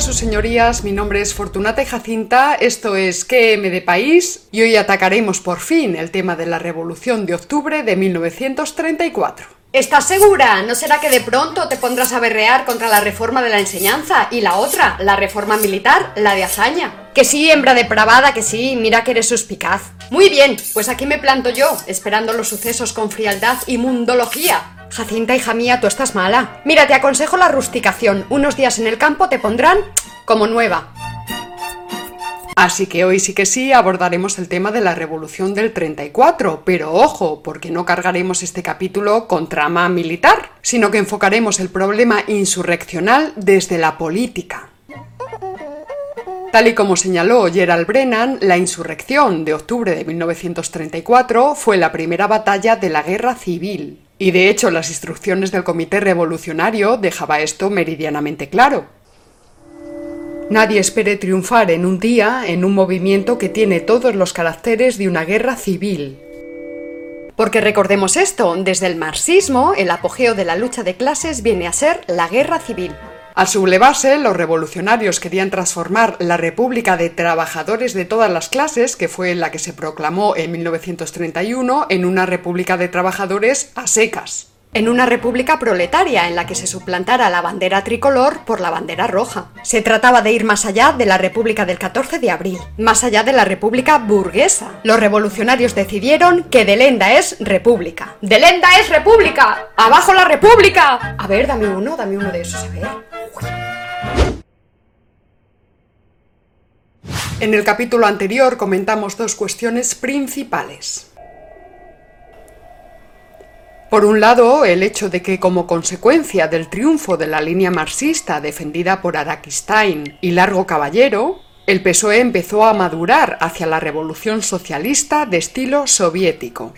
Sus señorías. Mi nombre es Fortunata Jacinta. Esto es QM de País y hoy atacaremos por fin el tema de la Revolución de Octubre de 1934. ¿Estás segura? ¿No será que de pronto te pondrás a berrear contra la reforma de la enseñanza y la otra, la reforma militar, la de hazaña? Que sí, hembra depravada, que sí, mira que eres suspicaz. Muy bien, pues aquí me planto yo, esperando los sucesos con frialdad y mundología. Jacinta, hija mía, tú estás mala. Mira, te aconsejo la rusticación. Unos días en el campo te pondrán como nueva. Así que hoy sí que sí abordaremos el tema de la Revolución del 34, pero ojo, porque no cargaremos este capítulo con trama militar, sino que enfocaremos el problema insurreccional desde la política. Tal y como señaló Gerald Brennan, la insurrección de octubre de 1934 fue la primera batalla de la guerra civil. Y de hecho las instrucciones del Comité Revolucionario dejaba esto meridianamente claro. Nadie espere triunfar en un día en un movimiento que tiene todos los caracteres de una guerra civil. Porque recordemos esto, desde el marxismo, el apogeo de la lucha de clases viene a ser la guerra civil. Al sublevarse, los revolucionarios querían transformar la República de Trabajadores de todas las clases, que fue la que se proclamó en 1931, en una República de Trabajadores a secas en una república proletaria en la que se suplantara la bandera tricolor por la bandera roja. Se trataba de ir más allá de la República del 14 de abril, más allá de la República burguesa. Los revolucionarios decidieron que Delenda es república. ¡Delenda es república! ¡Abajo la república! A ver, dame uno, dame uno de esos, a ver. En el capítulo anterior comentamos dos cuestiones principales. Por un lado, el hecho de que como consecuencia del triunfo de la línea marxista defendida por Araquistain y Largo Caballero, el PSOE empezó a madurar hacia la revolución socialista de estilo soviético.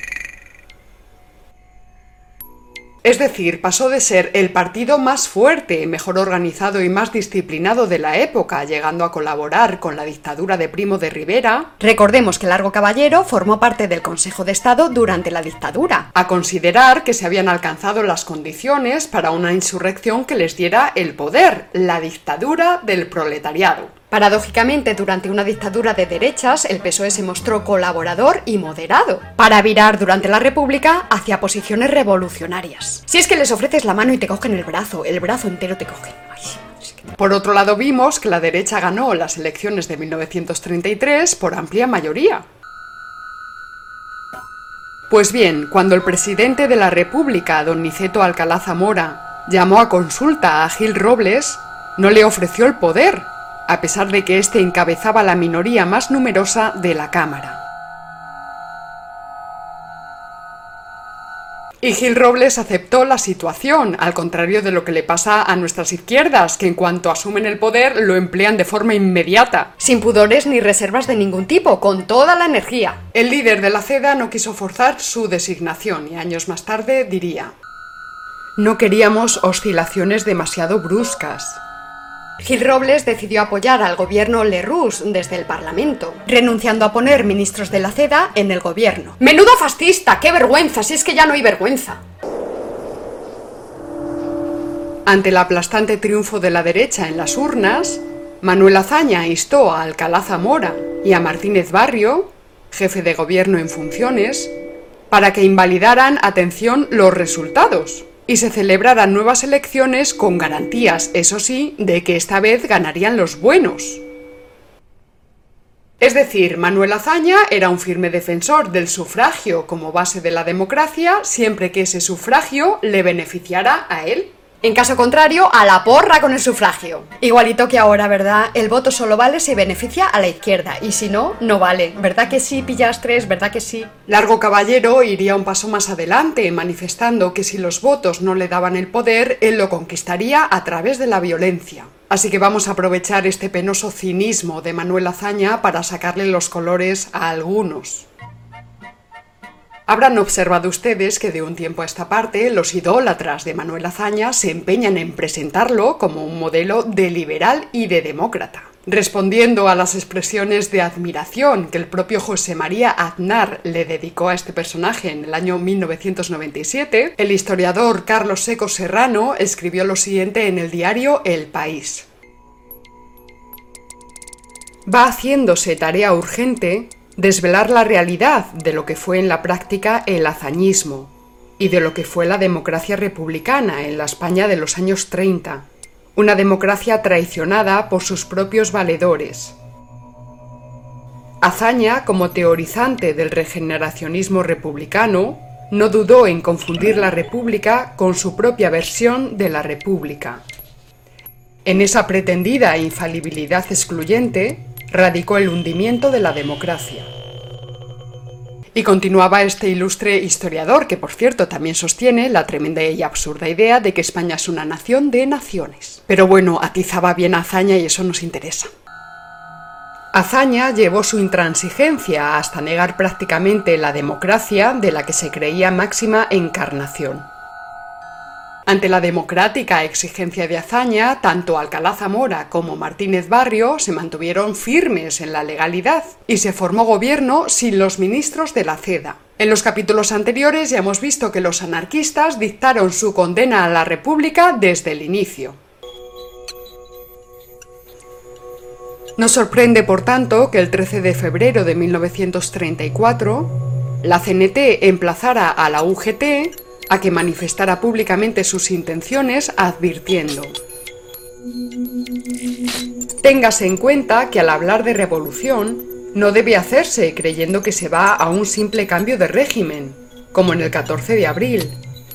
Es decir, pasó de ser el partido más fuerte, mejor organizado y más disciplinado de la época, llegando a colaborar con la dictadura de Primo de Rivera. Recordemos que Largo Caballero formó parte del Consejo de Estado durante la dictadura. A considerar que se habían alcanzado las condiciones para una insurrección que les diera el poder, la dictadura del proletariado. Paradójicamente, durante una dictadura de derechas, el PSOE se mostró colaborador y moderado, para virar durante la República hacia posiciones revolucionarias. Si es que les ofreces la mano y te cogen el brazo, el brazo entero te cogen. Por otro lado, vimos que la derecha ganó las elecciones de 1933 por amplia mayoría. Pues bien, cuando el presidente de la República, don Niceto Alcalá Zamora, llamó a consulta a Gil Robles, no le ofreció el poder, a pesar de que éste encabezaba la minoría más numerosa de la Cámara. Y Gil Robles aceptó la situación, al contrario de lo que le pasa a nuestras izquierdas, que en cuanto asumen el poder lo emplean de forma inmediata. Sin pudores ni reservas de ningún tipo, con toda la energía. El líder de la CEDA no quiso forzar su designación y años más tarde diría, no queríamos oscilaciones demasiado bruscas. Gil Robles decidió apoyar al gobierno Lerroux desde el Parlamento, renunciando a poner ministros de la CEDA en el gobierno. ¡Menudo fascista! ¡Qué vergüenza! Si es que ya no hay vergüenza. Ante el aplastante triunfo de la derecha en las urnas, Manuel Azaña instó a Alcalá Zamora y a Martínez Barrio, jefe de gobierno en funciones, para que invalidaran, atención, los resultados y se celebraran nuevas elecciones con garantías, eso sí, de que esta vez ganarían los buenos. Es decir, Manuel Azaña era un firme defensor del sufragio como base de la democracia siempre que ese sufragio le beneficiara a él. En caso contrario, a la porra con el sufragio. Igualito que ahora, ¿verdad? El voto solo vale si beneficia a la izquierda y si no, no vale. ¿Verdad que sí, pillastres? ¿Verdad que sí? Largo Caballero iría un paso más adelante, manifestando que si los votos no le daban el poder, él lo conquistaría a través de la violencia. Así que vamos a aprovechar este penoso cinismo de Manuel Azaña para sacarle los colores a algunos. Habrán observado ustedes que de un tiempo a esta parte los idólatras de Manuel Azaña se empeñan en presentarlo como un modelo de liberal y de demócrata. Respondiendo a las expresiones de admiración que el propio José María Aznar le dedicó a este personaje en el año 1997, el historiador Carlos Seco Serrano escribió lo siguiente en el diario El País. va haciéndose tarea urgente desvelar la realidad de lo que fue en la práctica el hazañismo y de lo que fue la democracia republicana en la España de los años 30, una democracia traicionada por sus propios valedores. Azaña, como teorizante del regeneracionismo republicano, no dudó en confundir la República con su propia versión de la República. En esa pretendida infalibilidad excluyente radicó el hundimiento de la democracia. Y continuaba este ilustre historiador, que por cierto también sostiene la tremenda y absurda idea de que España es una nación de naciones. Pero bueno, atizaba bien hazaña y eso nos interesa. Azaña llevó su intransigencia hasta negar prácticamente la democracia de la que se creía máxima encarnación. Ante la democrática exigencia de Azaña, tanto Alcalá Zamora como Martínez Barrio se mantuvieron firmes en la legalidad y se formó gobierno sin los ministros de la CEDA. En los capítulos anteriores ya hemos visto que los anarquistas dictaron su condena a la República desde el inicio. No sorprende, por tanto, que el 13 de febrero de 1934 la CNT emplazara a la UGT a que manifestara públicamente sus intenciones advirtiendo Téngase en cuenta que al hablar de revolución no debe hacerse creyendo que se va a un simple cambio de régimen, como en el 14 de abril,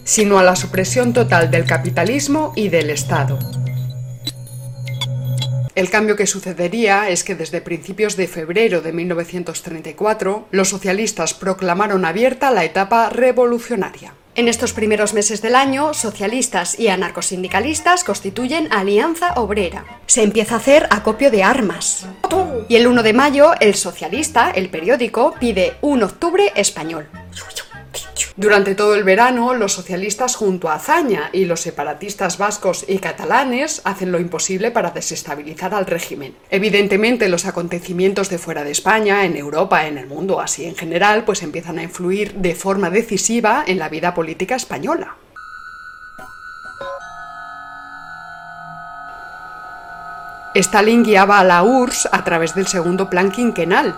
sino a la supresión total del capitalismo y del Estado. El cambio que sucedería es que desde principios de febrero de 1934 los socialistas proclamaron abierta la etapa revolucionaria. En estos primeros meses del año, socialistas y anarcosindicalistas constituyen Alianza Obrera. Se empieza a hacer acopio de armas. Y el 1 de mayo, el socialista, el periódico, pide un octubre español. Durante todo el verano, los socialistas junto a Azaña y los separatistas vascos y catalanes hacen lo imposible para desestabilizar al régimen. Evidentemente, los acontecimientos de fuera de España, en Europa, en el mundo así en general, pues empiezan a influir de forma decisiva en la vida política española. Stalin guiaba a la URSS a través del segundo plan quinquenal,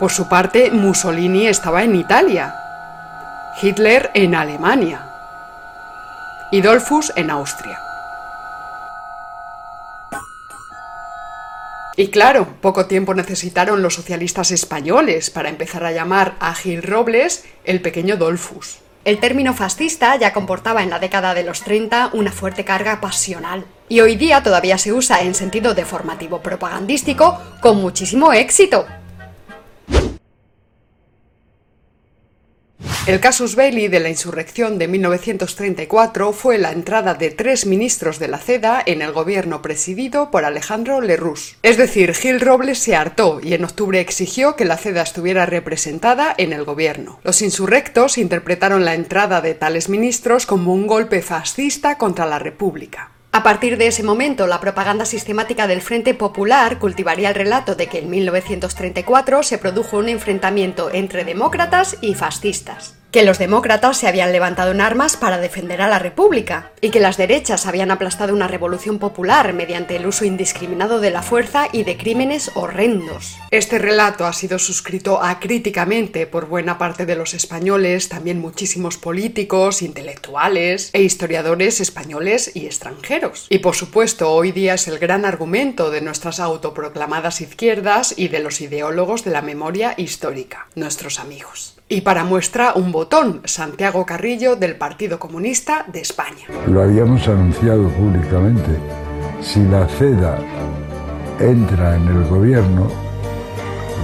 por su parte, Mussolini estaba en Italia, Hitler en Alemania y Dolfus en Austria. Y claro, poco tiempo necesitaron los socialistas españoles para empezar a llamar a Gil Robles el pequeño Dolfus. El término fascista ya comportaba en la década de los 30 una fuerte carga pasional y hoy día todavía se usa en sentido deformativo propagandístico con muchísimo éxito. El casus belli de la insurrección de 1934 fue la entrada de tres ministros de la CEDA en el gobierno presidido por Alejandro Lerroux. Es decir, Gil Robles se hartó y en octubre exigió que la CEDA estuviera representada en el gobierno. Los insurrectos interpretaron la entrada de tales ministros como un golpe fascista contra la República. A partir de ese momento, la propaganda sistemática del Frente Popular cultivaría el relato de que en 1934 se produjo un enfrentamiento entre demócratas y fascistas que los demócratas se habían levantado en armas para defender a la República y que las derechas habían aplastado una revolución popular mediante el uso indiscriminado de la fuerza y de crímenes horrendos. Este relato ha sido suscrito acríticamente por buena parte de los españoles, también muchísimos políticos, intelectuales e historiadores españoles y extranjeros. Y por supuesto, hoy día es el gran argumento de nuestras autoproclamadas izquierdas y de los ideólogos de la memoria histórica, nuestros amigos. Y para muestra un botón, Santiago Carrillo del Partido Comunista de España. Lo habíamos anunciado públicamente. Si la CEDA entra en el gobierno,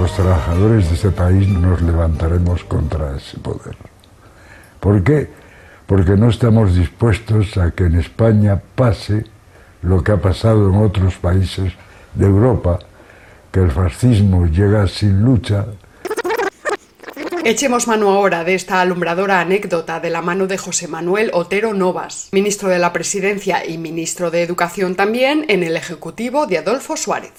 los trabajadores de ese país nos levantaremos contra ese poder. ¿Por qué? Porque no estamos dispuestos a que en España pase lo que ha pasado en otros países de Europa, que el fascismo llega sin lucha, Echemos mano ahora de esta alumbradora anécdota de la mano de José Manuel Otero Novas, ministro de la Presidencia y ministro de Educación también en el Ejecutivo de Adolfo Suárez.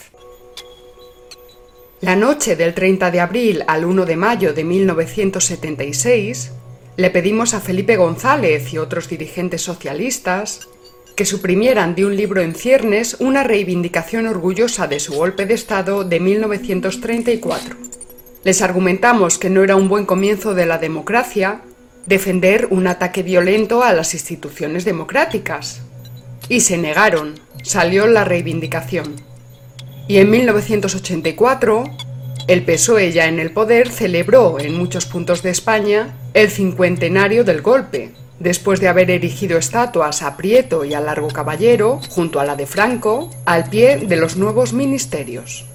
La noche del 30 de abril al 1 de mayo de 1976, le pedimos a Felipe González y otros dirigentes socialistas que suprimieran de un libro en ciernes una reivindicación orgullosa de su golpe de Estado de 1934. Les argumentamos que no era un buen comienzo de la democracia defender un ataque violento a las instituciones democráticas. Y se negaron, salió la reivindicación. Y en 1984, el PSOE ya en el poder celebró en muchos puntos de España el cincuentenario del golpe, después de haber erigido estatuas a Prieto y a Largo Caballero, junto a la de Franco, al pie de los nuevos ministerios.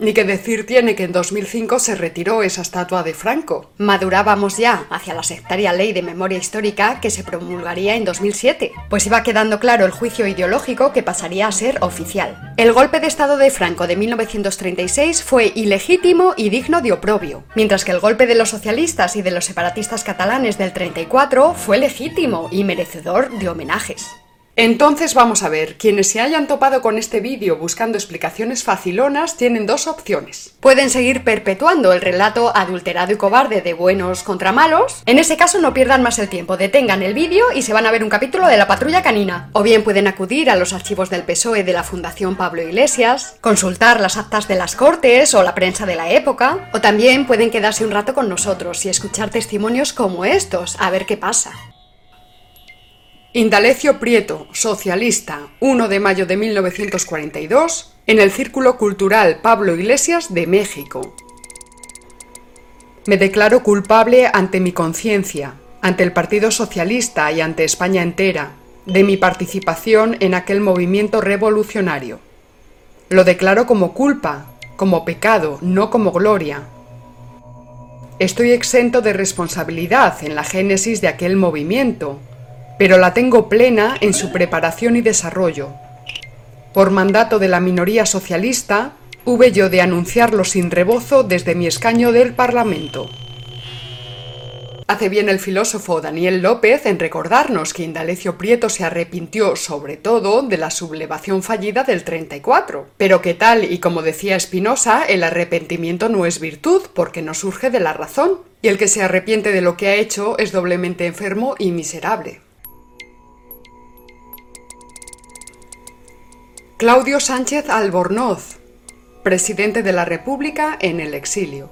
Ni que decir tiene que en 2005 se retiró esa estatua de Franco. Madurábamos ya hacia la sectaria ley de memoria histórica que se promulgaría en 2007, pues iba quedando claro el juicio ideológico que pasaría a ser oficial. El golpe de Estado de Franco de 1936 fue ilegítimo y digno de oprobio, mientras que el golpe de los socialistas y de los separatistas catalanes del 34 fue legítimo y merecedor de homenajes. Entonces vamos a ver, quienes se hayan topado con este vídeo buscando explicaciones facilonas tienen dos opciones. Pueden seguir perpetuando el relato adulterado y cobarde de buenos contra malos. En ese caso no pierdan más el tiempo, detengan el vídeo y se van a ver un capítulo de la patrulla canina. O bien pueden acudir a los archivos del PSOE de la Fundación Pablo Iglesias, consultar las actas de las cortes o la prensa de la época, o también pueden quedarse un rato con nosotros y escuchar testimonios como estos, a ver qué pasa. Indalecio Prieto, socialista, 1 de mayo de 1942, en el Círculo Cultural Pablo Iglesias de México. Me declaro culpable ante mi conciencia, ante el Partido Socialista y ante España entera, de mi participación en aquel movimiento revolucionario. Lo declaro como culpa, como pecado, no como gloria. Estoy exento de responsabilidad en la génesis de aquel movimiento, pero la tengo plena en su preparación y desarrollo. Por mandato de la minoría socialista, hube yo de anunciarlo sin rebozo desde mi escaño del Parlamento. Hace bien el filósofo Daniel López en recordarnos que Indalecio Prieto se arrepintió sobre todo de la sublevación fallida del 34, pero que tal y como decía Espinosa, el arrepentimiento no es virtud porque no surge de la razón, y el que se arrepiente de lo que ha hecho es doblemente enfermo y miserable. Claudio Sánchez Albornoz, presidente de la República en el exilio.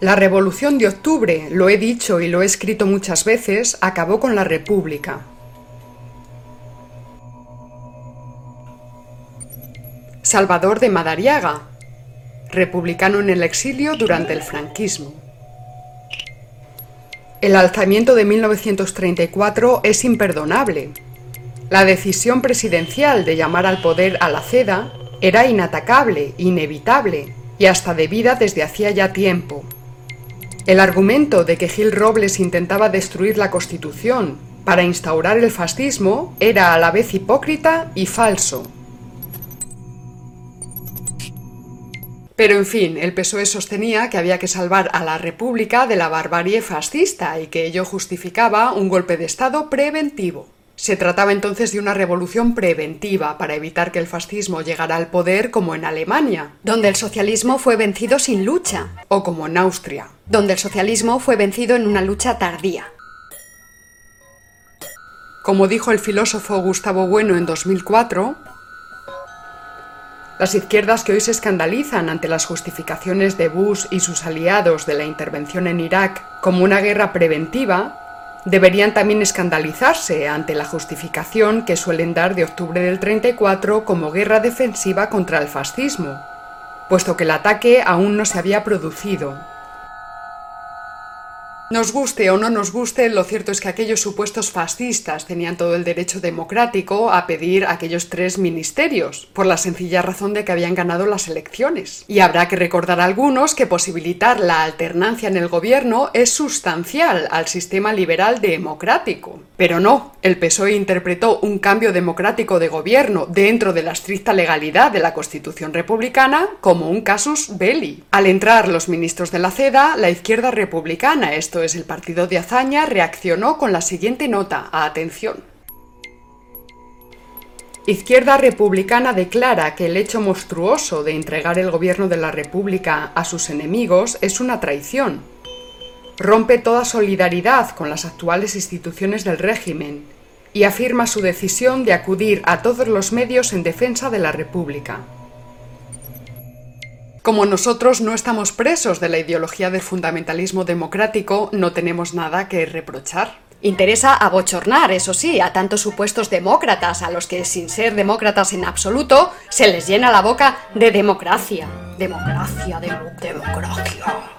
La Revolución de Octubre, lo he dicho y lo he escrito muchas veces, acabó con la República. Salvador de Madariaga, republicano en el exilio durante el franquismo. El alzamiento de 1934 es imperdonable, la decisión presidencial de llamar al poder a la CEDA era inatacable, inevitable y hasta debida desde hacía ya tiempo. El argumento de que Gil Robles intentaba destruir la Constitución para instaurar el fascismo era a la vez hipócrita y falso. Pero en fin, el PSOE sostenía que había que salvar a la República de la barbarie fascista y que ello justificaba un golpe de Estado preventivo. Se trataba entonces de una revolución preventiva para evitar que el fascismo llegara al poder como en Alemania, donde el socialismo fue vencido sin lucha, o como en Austria, donde el socialismo fue vencido en una lucha tardía. Como dijo el filósofo Gustavo Bueno en 2004, las izquierdas que hoy se escandalizan ante las justificaciones de Bush y sus aliados de la intervención en Irak como una guerra preventiva Deberían también escandalizarse ante la justificación que suelen dar de octubre del 34 como guerra defensiva contra el fascismo, puesto que el ataque aún no se había producido nos guste o no nos guste, lo cierto es que aquellos supuestos fascistas tenían todo el derecho democrático a pedir aquellos tres ministerios, por la sencilla razón de que habían ganado las elecciones. Y habrá que recordar a algunos que posibilitar la alternancia en el gobierno es sustancial al sistema liberal democrático. Pero no, el PSOE interpretó un cambio democrático de gobierno dentro de la estricta legalidad de la Constitución republicana como un casus belli. Al entrar los ministros de la CEDA, la izquierda republicana, esto es el partido de Azaña, reaccionó con la siguiente nota, a atención. Izquierda Republicana declara que el hecho monstruoso de entregar el gobierno de la República a sus enemigos es una traición. rompe toda solidaridad con las actuales instituciones del régimen y afirma su decisión de acudir a todos los medios en defensa de la República. Como nosotros no estamos presos de la ideología del fundamentalismo democrático, no tenemos nada que reprochar. Interesa abochornar, eso sí, a tantos supuestos demócratas, a los que sin ser demócratas en absoluto, se les llena la boca de democracia. Democracia, democracia.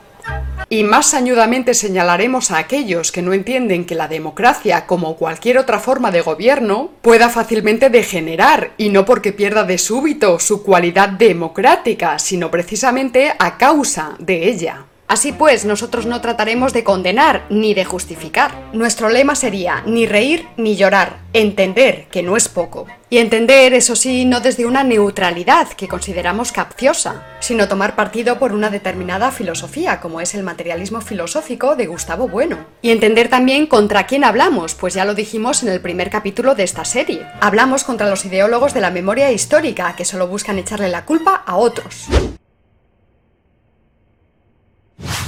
Y más sañudamente señalaremos a aquellos que no entienden que la democracia, como cualquier otra forma de gobierno, pueda fácilmente degenerar, y no porque pierda de súbito su cualidad democrática, sino precisamente a causa de ella. Así pues, nosotros no trataremos de condenar ni de justificar. Nuestro lema sería ni reír ni llorar, entender, que no es poco. Y entender, eso sí, no desde una neutralidad que consideramos capciosa, sino tomar partido por una determinada filosofía, como es el materialismo filosófico de Gustavo Bueno. Y entender también contra quién hablamos, pues ya lo dijimos en el primer capítulo de esta serie. Hablamos contra los ideólogos de la memoria histórica, que solo buscan echarle la culpa a otros.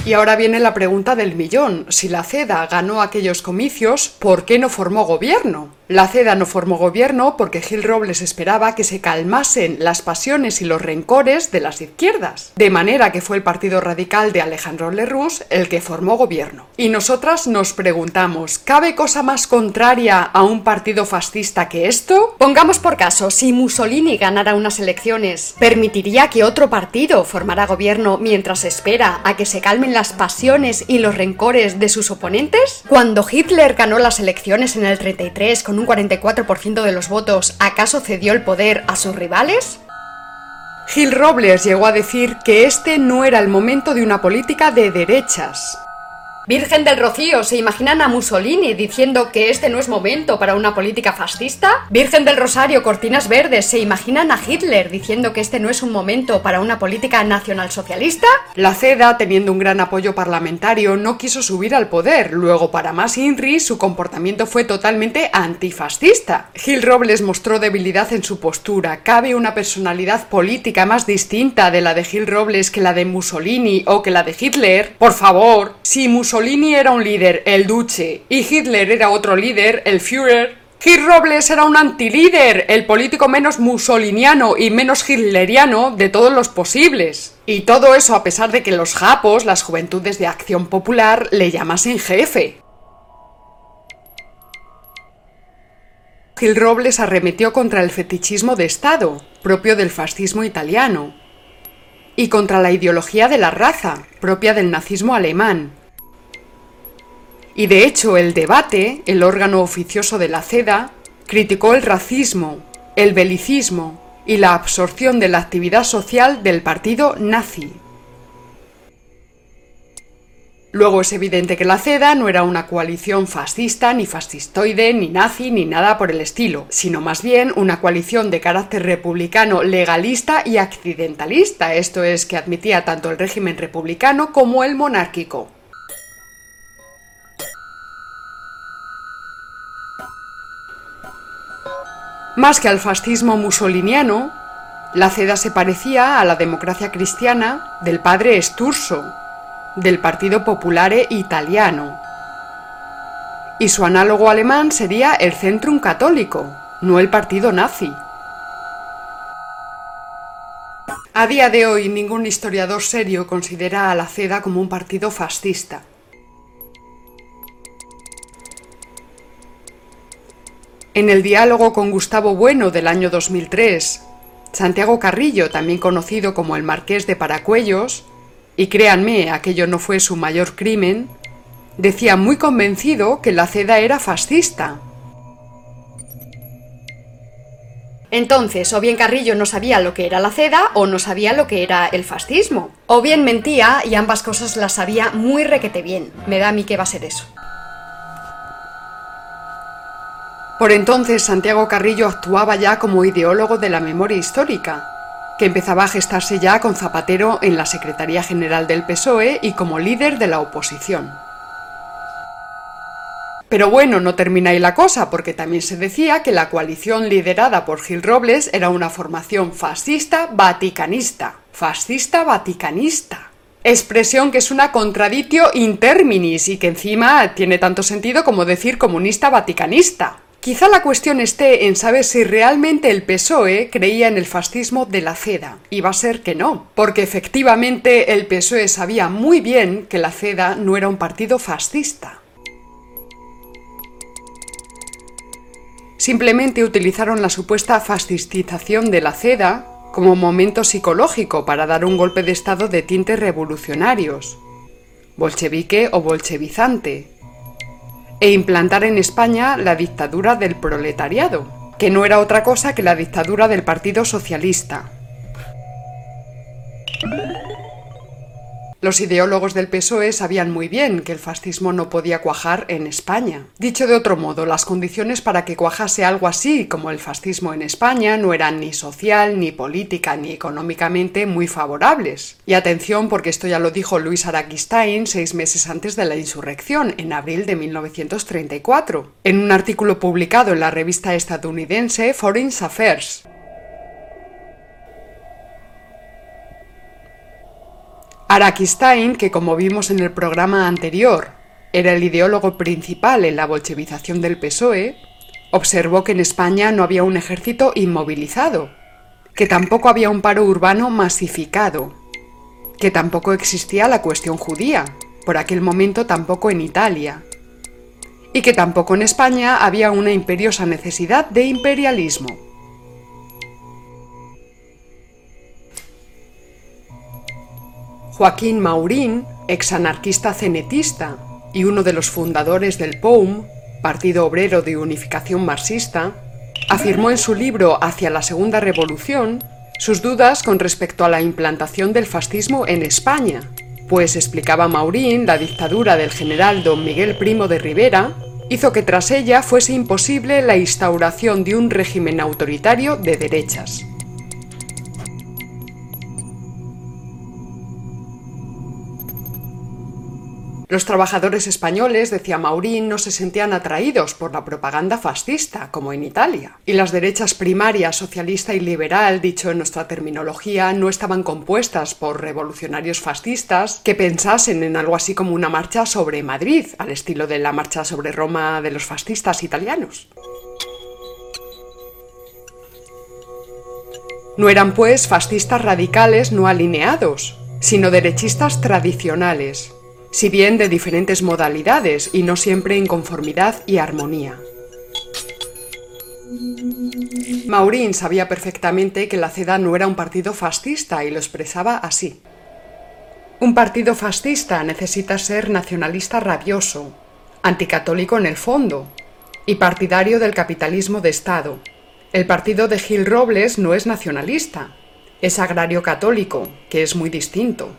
Y ahora viene la pregunta del millón. Si la CEDA ganó aquellos comicios, ¿por qué no formó gobierno? La CEDA no formó gobierno porque Gil Robles esperaba que se calmasen las pasiones y los rencores de las izquierdas, de manera que fue el Partido Radical de Alejandro Lerroux el que formó gobierno. Y nosotras nos preguntamos, ¿cabe cosa más contraria a un partido fascista que esto? Pongamos por caso, si Mussolini ganara unas elecciones, ¿permitiría que otro partido formara gobierno mientras espera a que se calmen las pasiones y los rencores de sus oponentes? Cuando Hitler ganó las elecciones en el 33 con un 44% de los votos, ¿acaso cedió el poder a sus rivales? Gil Robles llegó a decir que este no era el momento de una política de derechas, Virgen del Rocío, ¿se imaginan a Mussolini diciendo que este no es momento para una política fascista? Virgen del Rosario, Cortinas Verdes, ¿se imaginan a Hitler diciendo que este no es un momento para una política nacionalsocialista? La CEDA, teniendo un gran apoyo parlamentario, no quiso subir al poder. Luego, para más INRI, su comportamiento fue totalmente antifascista. Gil Robles mostró debilidad en su postura. ¿Cabe una personalidad política más distinta de la de Gil Robles que la de Mussolini o que la de Hitler? Por favor, si Mussolini Mussolini era un líder, el Duce, y Hitler era otro líder, el Führer, Gil Robles era un antilíder, el político menos mussoliniano y menos hitleriano de todos los posibles. Y todo eso a pesar de que los japos, las juventudes de acción popular, le llamasen jefe. Gil Robles arremetió contra el fetichismo de Estado, propio del fascismo italiano, y contra la ideología de la raza, propia del nazismo alemán, y de hecho el debate, el órgano oficioso de la CEDA, criticó el racismo, el belicismo y la absorción de la actividad social del partido nazi. Luego es evidente que la CEDA no era una coalición fascista, ni fascistoide, ni nazi, ni nada por el estilo, sino más bien una coalición de carácter republicano legalista y accidentalista, esto es que admitía tanto el régimen republicano como el monárquico. Más que al fascismo musoliniano, la CEDA se parecía a la democracia cristiana del padre Sturzo, del Partido Popolare Italiano. Y su análogo alemán sería el Centrum Católico, no el partido nazi. A día de hoy ningún historiador serio considera a la CEDA como un partido fascista. En el diálogo con Gustavo Bueno del año 2003, Santiago Carrillo, también conocido como el Marqués de Paracuellos, y créanme, aquello no fue su mayor crimen, decía muy convencido que la CEDA era fascista. Entonces, o bien Carrillo no sabía lo que era la CEDA o no sabía lo que era el fascismo. O bien mentía y ambas cosas las sabía muy requete bien. Me da a mí que va a ser eso. Por entonces Santiago Carrillo actuaba ya como ideólogo de la memoria histórica, que empezaba a gestarse ya con Zapatero en la Secretaría General del PSOE y como líder de la oposición. Pero bueno, no termina la cosa, porque también se decía que la coalición liderada por Gil Robles era una formación fascista vaticanista. Fascista vaticanista. Expresión que es una contradictio in terminis y que encima tiene tanto sentido como decir comunista vaticanista. Quizá la cuestión esté en saber si realmente el PSOE creía en el fascismo de la CEDA. Y va a ser que no, porque efectivamente el PSOE sabía muy bien que la CEDA no era un partido fascista. Simplemente utilizaron la supuesta fascistización de la CEDA como momento psicológico para dar un golpe de Estado de tintes revolucionarios, bolchevique o bolchevizante, e implantar en España la dictadura del proletariado, que no era otra cosa que la dictadura del Partido Socialista. Los ideólogos del PSOE sabían muy bien que el fascismo no podía cuajar en España. Dicho de otro modo, las condiciones para que cuajase algo así como el fascismo en España no eran ni social, ni política, ni económicamente muy favorables. Y atención porque esto ya lo dijo Luis Araquistain seis meses antes de la insurrección, en abril de 1934, en un artículo publicado en la revista estadounidense Foreign Affairs. Araquistain, que como vimos en el programa anterior, era el ideólogo principal en la bolchevización del PSOE, observó que en España no había un ejército inmovilizado, que tampoco había un paro urbano masificado, que tampoco existía la cuestión judía, por aquel momento tampoco en Italia, y que tampoco en España había una imperiosa necesidad de imperialismo. Joaquín Maurín, ex anarquista cenetista y uno de los fundadores del POUM, Partido Obrero de Unificación Marxista, afirmó en su libro Hacia la Segunda Revolución sus dudas con respecto a la implantación del fascismo en España, pues explicaba Maurín, la dictadura del general don Miguel Primo de Rivera hizo que tras ella fuese imposible la instauración de un régimen autoritario de derechas. Los trabajadores españoles, decía Maurín, no se sentían atraídos por la propaganda fascista, como en Italia. Y las derechas primarias, socialista y liberal, dicho en nuestra terminología, no estaban compuestas por revolucionarios fascistas que pensasen en algo así como una marcha sobre Madrid, al estilo de la marcha sobre Roma de los fascistas italianos. No eran, pues, fascistas radicales no alineados, sino derechistas tradicionales, si bien de diferentes modalidades y no siempre en conformidad y armonía. Maurín sabía perfectamente que la CEDA no era un partido fascista y lo expresaba así. Un partido fascista necesita ser nacionalista rabioso, anticatólico en el fondo y partidario del capitalismo de Estado. El partido de Gil Robles no es nacionalista, es agrario católico, que es muy distinto.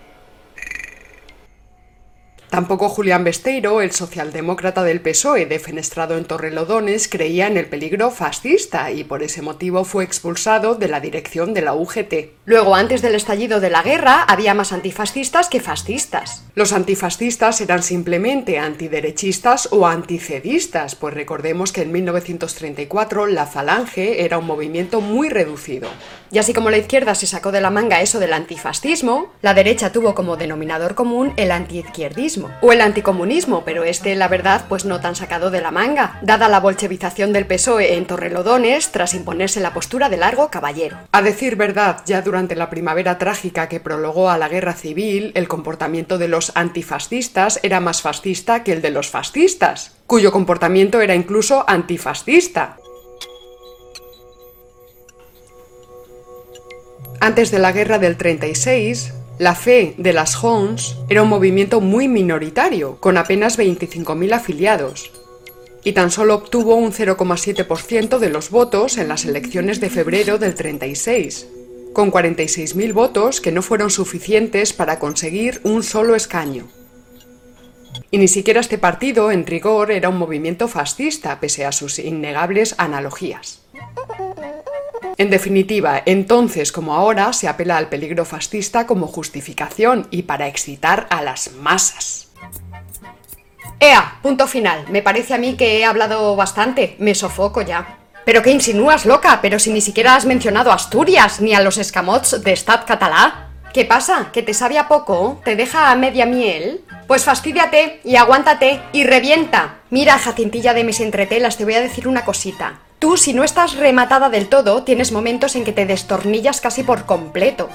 Tampoco Julián Besteiro, el socialdemócrata del PSOE defenestrado en Torrelodones, creía en el peligro fascista y por ese motivo fue expulsado de la dirección de la UGT. Luego, antes del estallido de la guerra, había más antifascistas que fascistas. Los antifascistas eran simplemente antiderechistas o anticedistas, pues recordemos que en 1934 la Falange era un movimiento muy reducido. Y así como la izquierda se sacó de la manga eso del antifascismo, la derecha tuvo como denominador común el antiizquierdismo o el anticomunismo, pero este, la verdad, pues no tan sacado de la manga, dada la bolchevización del PSOE en Torrelodones tras imponerse la postura de largo caballero. A decir verdad, ya durante la primavera trágica que prologó a la guerra civil, el comportamiento de los antifascistas era más fascista que el de los fascistas, cuyo comportamiento era incluso antifascista. Antes de la guerra del 36, la fe de las Hons era un movimiento muy minoritario, con apenas 25.000 afiliados, y tan solo obtuvo un 0,7% de los votos en las elecciones de febrero del 36, con 46.000 votos que no fueron suficientes para conseguir un solo escaño. Y ni siquiera este partido, en rigor, era un movimiento fascista, pese a sus innegables analogías. En definitiva, entonces como ahora se apela al peligro fascista como justificación y para excitar a las masas. Ea, punto final. Me parece a mí que he hablado bastante. Me sofoco ya. ¿Pero qué insinúas, loca? Pero si ni siquiera has mencionado Asturias ni a los escamots de Estat catalá. ¿Qué pasa? ¿Que te sabe a poco? ¿Te deja a media miel? Pues fastídiate y aguántate y revienta. Mira, Jacintilla de mis entretelas, te voy a decir una cosita. Tú, si no estás rematada del todo, tienes momentos en que te destornillas casi por completo.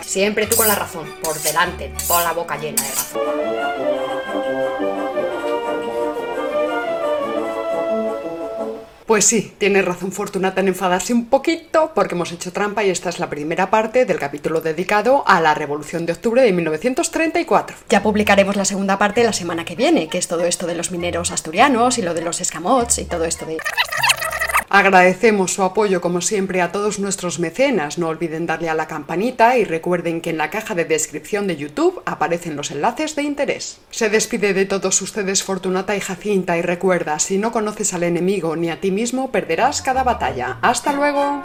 Siempre tú con la razón, por delante, con la boca llena de razón. Pues sí, tiene razón Fortunata en enfadarse un poquito porque hemos hecho trampa y esta es la primera parte del capítulo dedicado a la Revolución de Octubre de 1934. Ya publicaremos la segunda parte la semana que viene, que es todo esto de los mineros asturianos y lo de los escamots y todo esto de... Agradecemos su apoyo como siempre a todos nuestros mecenas. No olviden darle a la campanita y recuerden que en la caja de descripción de YouTube aparecen los enlaces de interés. Se despide de todos ustedes Fortunata y Jacinta y recuerda, si no conoces al enemigo ni a ti mismo, perderás cada batalla. ¡Hasta luego!